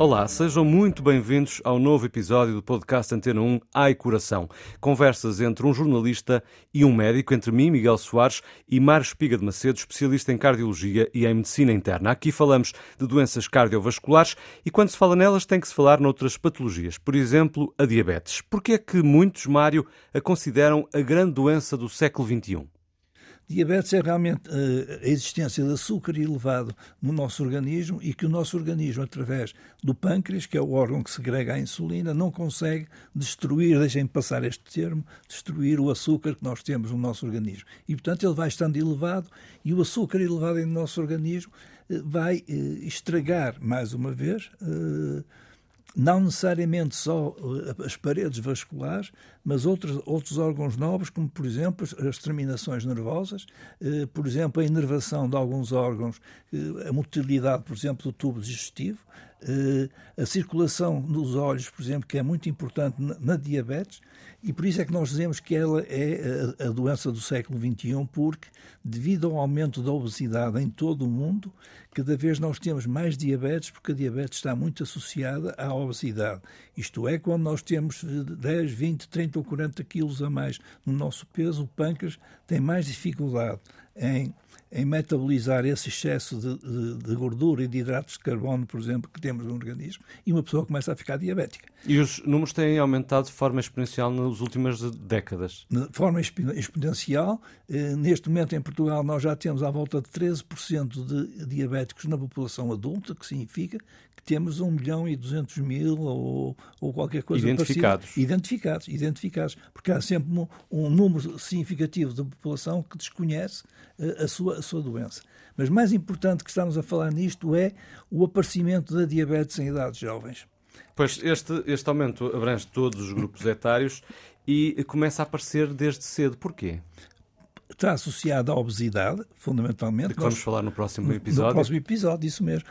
Olá, sejam muito bem-vindos ao novo episódio do podcast Antena 1 Ai Coração. Conversas entre um jornalista e um médico, entre mim, Miguel Soares, e Mário Espiga de Macedo, especialista em cardiologia e em medicina interna. Aqui falamos de doenças cardiovasculares e quando se fala nelas tem que se falar noutras patologias, por exemplo, a diabetes. Por que é que muitos, Mário, a consideram a grande doença do século XXI? Diabetes é realmente uh, a existência de açúcar elevado no nosso organismo e que o nosso organismo, através do pâncreas, que é o órgão que segrega a insulina, não consegue destruir, deixem passar este termo, destruir o açúcar que nós temos no nosso organismo. E, portanto, ele vai estando elevado e o açúcar elevado no nosso organismo uh, vai uh, estragar, mais uma vez, não necessariamente só eh, as paredes vasculares, mas outros, outros órgãos nobres, como, por exemplo, as terminações nervosas, eh, por exemplo, a inervação de alguns órgãos, eh, a motilidade, por exemplo, do tubo digestivo, a circulação nos olhos, por exemplo, que é muito importante na diabetes, e por isso é que nós dizemos que ela é a, doença do século XXI, porque, devido ao aumento da obesidade em todo o mundo, cada vez nós temos mais diabetes, porque a diabetes está muito associada à obesidade. Isto é, quando nós temos 10, 20, 30 ou 40 quilos a mais no nosso peso, o pâncreas tem mais dificuldade em em metabolizar esse excesso de, de, de, gordura e de hidratos de carbono, por exemplo, que temos no organismo, e uma pessoa começa a ficar diabética. E os números têm aumentado de forma exponencial nas últimas décadas? De forma exponencial. Eh, neste momento, em Portugal, nós já temos à volta de 13% de diabéticos na população adulta, que significa temos 1 milhão e 200 mil ou, ou qualquer coisa identificados. parecida. Identificados. Identificados. Porque há sempre um, um número significativo da população que desconhece a, a sua a sua doença. Mas mais importante que estamos a falar nisto é o aparecimento da diabetes em idades jovens. Pois este, este aumento abrange todos os grupos etários e começa a aparecer desde cedo. Porquê? Está associada à obesidade, fundamentalmente. Que vamos nós, falar no próximo episódio. No próximo episódio, isso mesmo.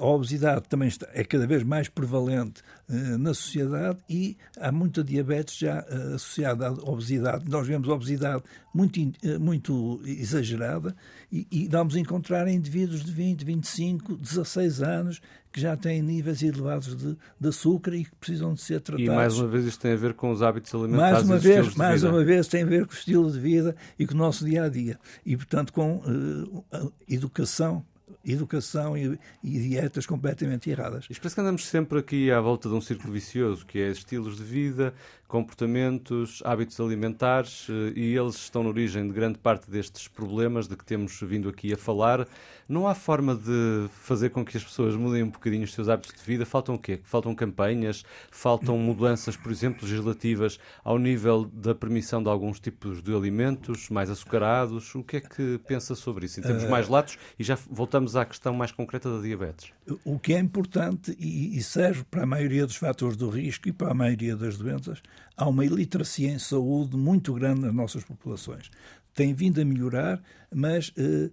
A obesidade também está, é cada vez mais prevalente uh, na sociedade e há muita diabetes já uh, associada à obesidade. Nós vemos obesidade muito, uh, muito exagerada e, e vamos encontrar indivíduos de 20, 25, 16 anos que já têm níveis elevados de, de, açúcar e que precisam de ser tratados. E mais uma vez isto tem a ver com os hábitos alimentares mais uma vez, mais uma vez tem a ver com o estilo de vida e com o nosso dia a dia e portanto com uh, educação educação e, e, dietas completamente erradas. Isto parece que andamos sempre aqui à volta de um círculo vicioso, que é estilos de vida, comportamentos, hábitos alimentares, eh, e eles estão na origem de grande parte destes problemas de que temos vindo aqui a falar. Não há forma de fazer com que as pessoas mudem um bocadinho os seus hábitos de vida? Faltam o quê? Faltam campanhas? Faltam mudanças, por exemplo, legislativas ao nível da permissão de alguns tipos de alimentos mais açucarados? O que é que pensa sobre isso? Em termos mais latos, e já voltamos à questão mais concreta da diabetes. O que é importante e serve para a maioria dos fatores do risco e para a maioria das doenças, há uma iliteracia em saúde muito grande nas nossas populações. Tem vindo a melhorar, mas eh,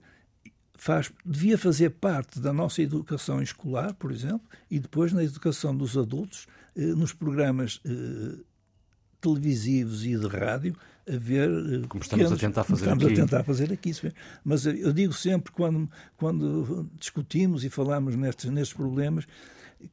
faz, devia fazer parte da nossa educação escolar, por exemplo, e depois na educação dos adultos, eh, nos programas eh, televisivos e de rádio, ver. Eh, como estamos a tentar fazer estamos aqui. Estamos a tentar fazer aqui. Mas eu digo sempre, quando, quando discutimos e falamos nestes, nestes problemas,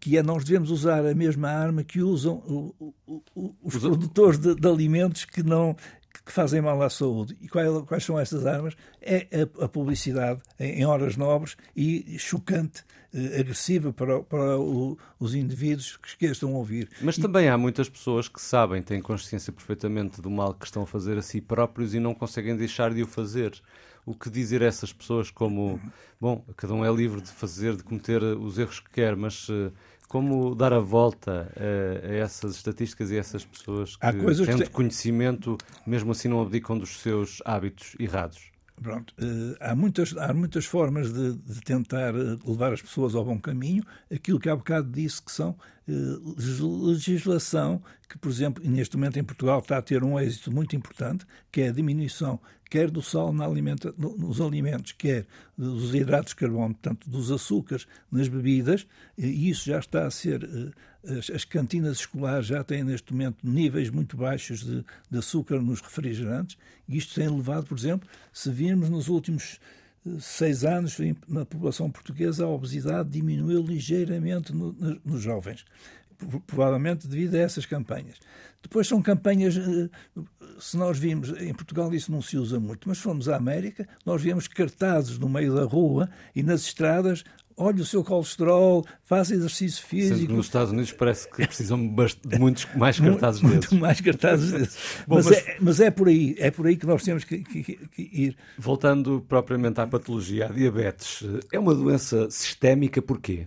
que é nós devemos usar a mesma arma que usam o, o, o, os produtores de, de, alimentos que não que fazem mal à saúde. E quais, quais são essas armas? É a, a publicidade em, horas nobres e chocante, eh, agressiva para, para os indivíduos que, que estão a ouvir. Mas e... também há muitas pessoas que sabem, têm consciência perfeitamente do mal que estão a fazer a si próprios e não conseguem deixar de o fazer o que dizer a essas pessoas como, bom, cada um é livre de fazer, de cometer os erros que quer, mas uh, como dar a volta a, a, essas estatísticas e a essas pessoas que, tendo que... conhecimento, mesmo assim não abdicam dos seus hábitos errados? Pronto, uh, há, muitas, há muitas formas de, de, tentar eh, levar as pessoas ao bom caminho. Aquilo que há bocado disse que são legislação que, por exemplo, neste momento em Portugal está a ter um êxito muito importante, que é a diminuição quer do sal alimenta, nos alimentos, quer dos hidratos de carbono, portanto, dos açúcares nas bebidas, e isso já está a ser. As, as cantinas escolares já têm neste momento níveis muito baixos de, de açúcar nos refrigerantes, e isto tem levado, por exemplo, se virmos nos últimos seis anos, na população portuguesa, a obesidade diminuiu ligeiramente no, no, nos jovens provavelmente devido a essas campanhas. Depois são campanhas, eh, se nós vimos, em Portugal isso não se usa muito, mas fomos à América, nós vemos cartazes no meio da rua e nas estradas, olha o seu colesterol, faz exercício físico. Sendo que nos Estados Unidos parece que precisam de muitos mais cartazes muito, desses. Muito mais cartazes desses. Bom, mas, mas... É, mas, É, por aí, é por aí que nós temos que, que, que, ir. Voltando propriamente à patologia, a diabetes, é uma doença sistémica porquê?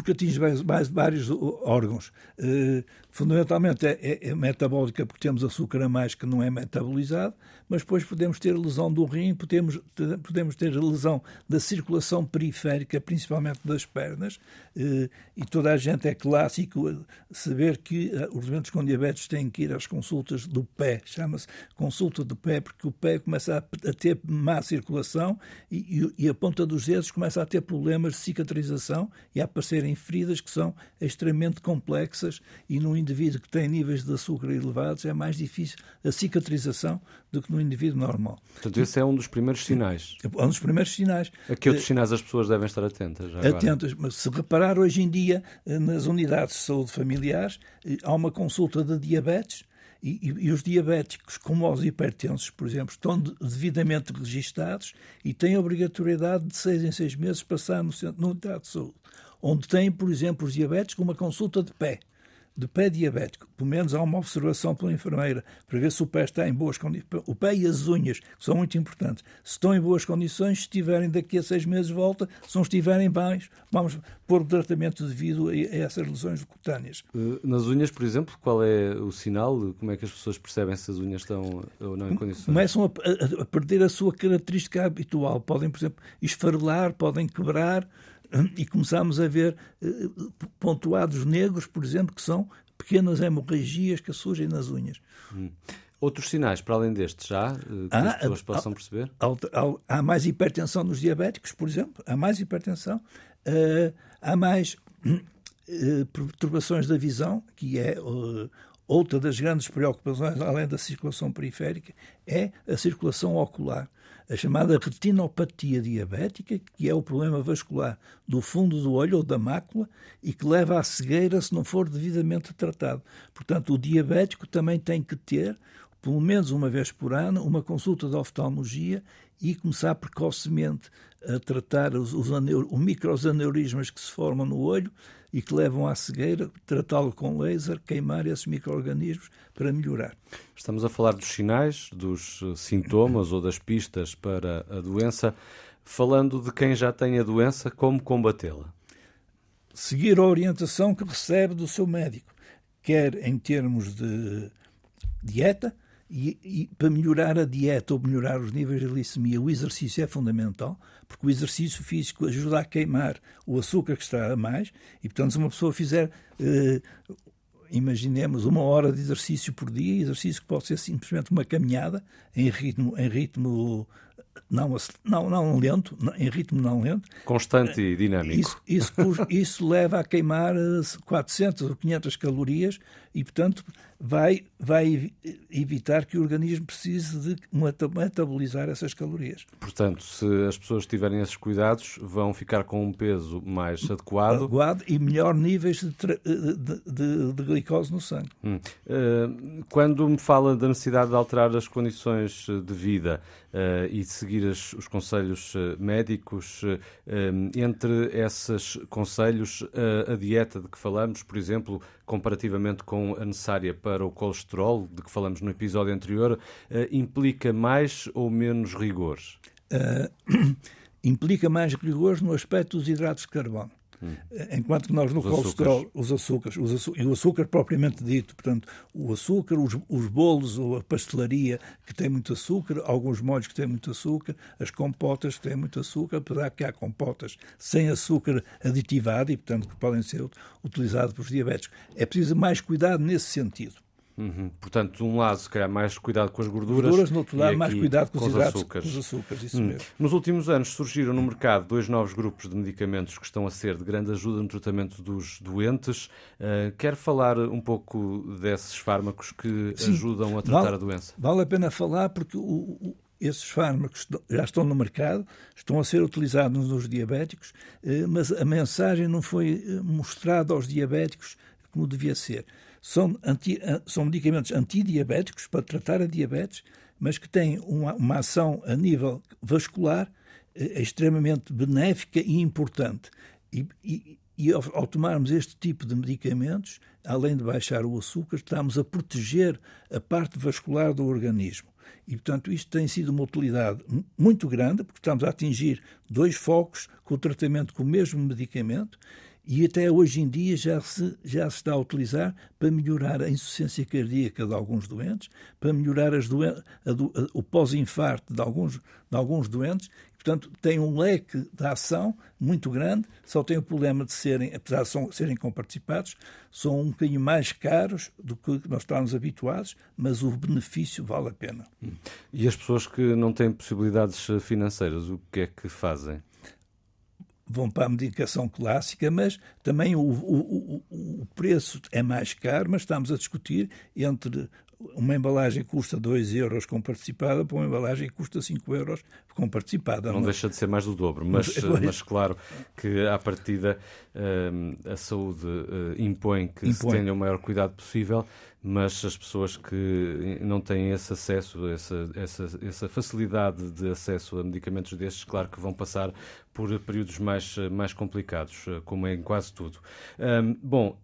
Porque atinge mais, mais vários órgãos. Uh, fundamentalmente é, é, é, metabólica porque temos açúcar a mais que não é metabolizado, mas depois podemos ter lesão do rim, podemos, podemos ter lesão da circulação periférica, principalmente das pernas, uh, e toda a gente é clássico saber que uh, os doentes com diabetes têm que ir às consultas do pé, chama-se consulta do pé, porque o pé começa a, a ter má circulação e, e, e a ponta dos dedos começa a ter problemas de cicatrização e a aparecer terem feridas que são extremamente complexas e num indivíduo que tem níveis de açúcar elevados é mais difícil a cicatrização do que no indivíduo normal. Portanto, esse é um dos primeiros sinais. É um dos primeiros sinais. A que outros sinais as pessoas devem estar atentas? Atentas, mas se reparar hoje em dia eh, nas unidades de saúde familiares eh, há uma consulta de diabetes e, e, e, os diabéticos, como os hipertensos, por exemplo, estão devidamente registados e têm a obrigatoriedade de seis em seis meses passar no centro, na unidade de saúde onde tem, por exemplo, os diabéticos uma consulta de pé, de pé diabético. Pelo menos há uma observação pela enfermeira para ver se o pé está em boas condições. O pé e as unhas, que são muito importantes. Se estão em boas condições, se estiverem daqui a seis meses volta, se não estiverem bem, vamos pôr o tratamento devido a essas lesões cutâneas. Eh, nas unhas, por exemplo, qual é o sinal? Como é que as pessoas percebem se as unhas estão ou não em condições? Começam a, a, a perder a sua característica habitual. Podem, por exemplo, esfarelar, podem quebrar, e começámos a ver eh, pontuados negros, por exemplo, que são pequenas hemorragias que surgem nas unhas. Hum. Outros sinais, para além destes, já, eh, que ah, as pessoas possam perceber? Há, há, mais hipertensão nos diabéticos, por exemplo, há mais hipertensão, uh, há mais uh, perturbações da visão, que é uh, outra das grandes preocupações, além da circulação periférica, é a circulação ocular a chamada retinopatia diabética, que é o problema vascular do fundo do olho ou da mácula e que leva à cegueira se não for devidamente tratado. Portanto, o diabético também tem que ter, pelo menos uma vez por ano, uma consulta de oftalmologia e começar precocemente a tratar os, os, os microaneurismas que se formam no olho e que levam à cegueira, tratá-lo com laser, queimar esses micro-organismos para melhorar. Estamos a falar dos sinais, dos eh, sintomas ou das pistas para a doença. Falando de quem já tem a doença, como combatê-la? Seguir a orientação que recebe do seu médico, quer em termos de dieta, e, e, para melhorar a dieta ou melhorar os níveis de glicemia, o exercício é fundamental, porque o exercício físico ajuda a queimar o açúcar que está a mais, e portanto, se uma pessoa fizer, eh, imaginemos, uma hora de exercício por dia, exercício que pode ser simplesmente uma caminhada em ritmo, em ritmo não, não, não lento, em ritmo não lento. Constante e dinâmico. Isso, isso, isso leva a queimar 400 ou 500 calorias e, portanto, vai, vai evitar que o organismo precise de metabolizar essas calorias. Portanto, se as pessoas tiverem esses cuidados, vão ficar com um peso mais adequado. Adequado e melhor níveis de, de, de, de glicose no sangue. Hum. Uh, quando me fala da necessidade de alterar as condições de vida uh, e de seguir os conselhos médicos, entre esses conselhos, a dieta de que falamos, por exemplo, comparativamente com a necessária para o colesterol, de que falamos no episódio anterior, uh, implica mais ou menos rigores? Uh, implica mais rigores no aspecto dos hidratos de carbono. Hum. Enquanto que nós no os colesterol, açúcares. os açúcares, os açúcares, e o açúcar propriamente dito, portanto, o açúcar, os, os bolos ou a pastelaria que tem muito açúcar, alguns molhos que têm muito açúcar, as compotas que têm muito açúcar, apesar que há compotas sem açúcar aditivado e, portanto, que podem ser utilizadas pelos diabéticos. É preciso mais cuidado nesse sentido. Uhum. Portanto, de um lado, se calhar, mais cuidado com as gorduras. Gorduras, no outro lado, mais cuidado com, com os hidratos, açúcares. Com os açúcares isso hum. mesmo. Nos últimos anos surgiram no mercado dois novos grupos de medicamentos que estão a ser de grande ajuda no tratamento dos doentes. Uh, quer falar um pouco desses fármacos que Sim, ajudam a tratar vale, a doença? Vale a pena falar porque o, esses fármacos já estão no mercado, estão a ser utilizados nos diabéticos, eh, mas a mensagem não foi eh, mostrada aos diabéticos como devia ser. São, anti, são medicamentos antidiabéticos para tratar a diabetes, mas que têm uma, uma ação a nível vascular extremamente benéfica e importante. E, e, e ao, ao, tomarmos este tipo de medicamentos, além de baixar o açúcar, estamos a proteger a parte vascular do organismo. E, portanto, isto tem sido uma utilidade muito grande, porque estamos a atingir dois focos com o tratamento com o mesmo medicamento e até hoje em dia já se, já se está a utilizar para melhorar a insuficiência cardíaca de alguns doentes, para melhorar doen a do, a, o pós-infarto de alguns, de alguns doentes. Portanto, tem um leque de ação muito grande, só tem o problema de serem, apesar de serem comparticipados, são um bocadinho mais caros do que nós estamos habituados, mas o benefício vale a pena. E as pessoas que não têm possibilidades financeiras, o que é que fazem? Vão para a medicação clássica, mas também o, o, o, preço é mais caro, mas estamos a discutir entre uma embalagem custa 2 euros com participada para uma embalagem que custa 5 euros com participada. Não, não, deixa de ser mais do dobro, mas, mas claro que à partida uh, a saúde uh, impõe que impõe. se tenha o maior cuidado possível, mas as pessoas que não têm esse acesso, essa, essa, essa facilidade de acesso a medicamentos destes, claro que vão passar por períodos mais, mais complicados, como é em quase tudo. Um, bom,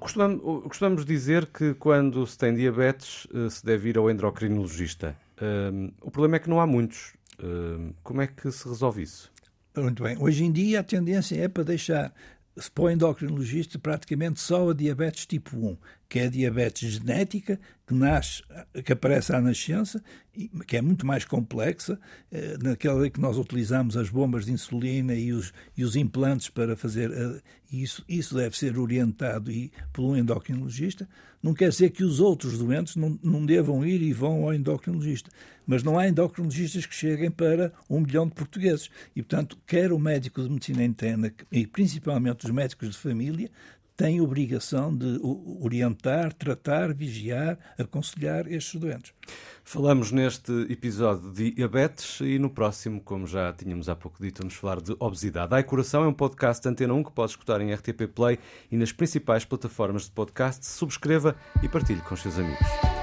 Costumamos, costumamos dizer que quando se tem diabetes eh, se deve ir ao endocrinologista. Um, o problema é que não há muitos. Um, como é que se resolve isso? Muito bem. Hoje em dia a tendência é para deixar para o endocrinologista praticamente só a diabetes tipo 1, que é a diabetes genética, que nasce, que aparece à nascença, que é muito mais complexa, eh, naquela que nós utilizamos as bombas de insulina e os, e os implantes para fazer eh, isso, isso deve ser orientado e, por um endocrinologista. Não quer dizer que os outros doentes não, não devam ir e vão ao endocrinologista, mas não há endocrinologistas que cheguem para um milhão de portugueses. E, portanto, quer o médico de medicina interna e principalmente os médicos de família têm obrigação de orientar, tratar, vigiar, aconselhar estes doentes. Falamos neste episódio de diabetes e no próximo, como já tínhamos há pouco dito, vamos falar de obesidade. A Coração é um podcast Antena 1 que pode escutar em RTP Play e nas principais plataformas de podcast. Subscreva e partilhe com os seus amigos.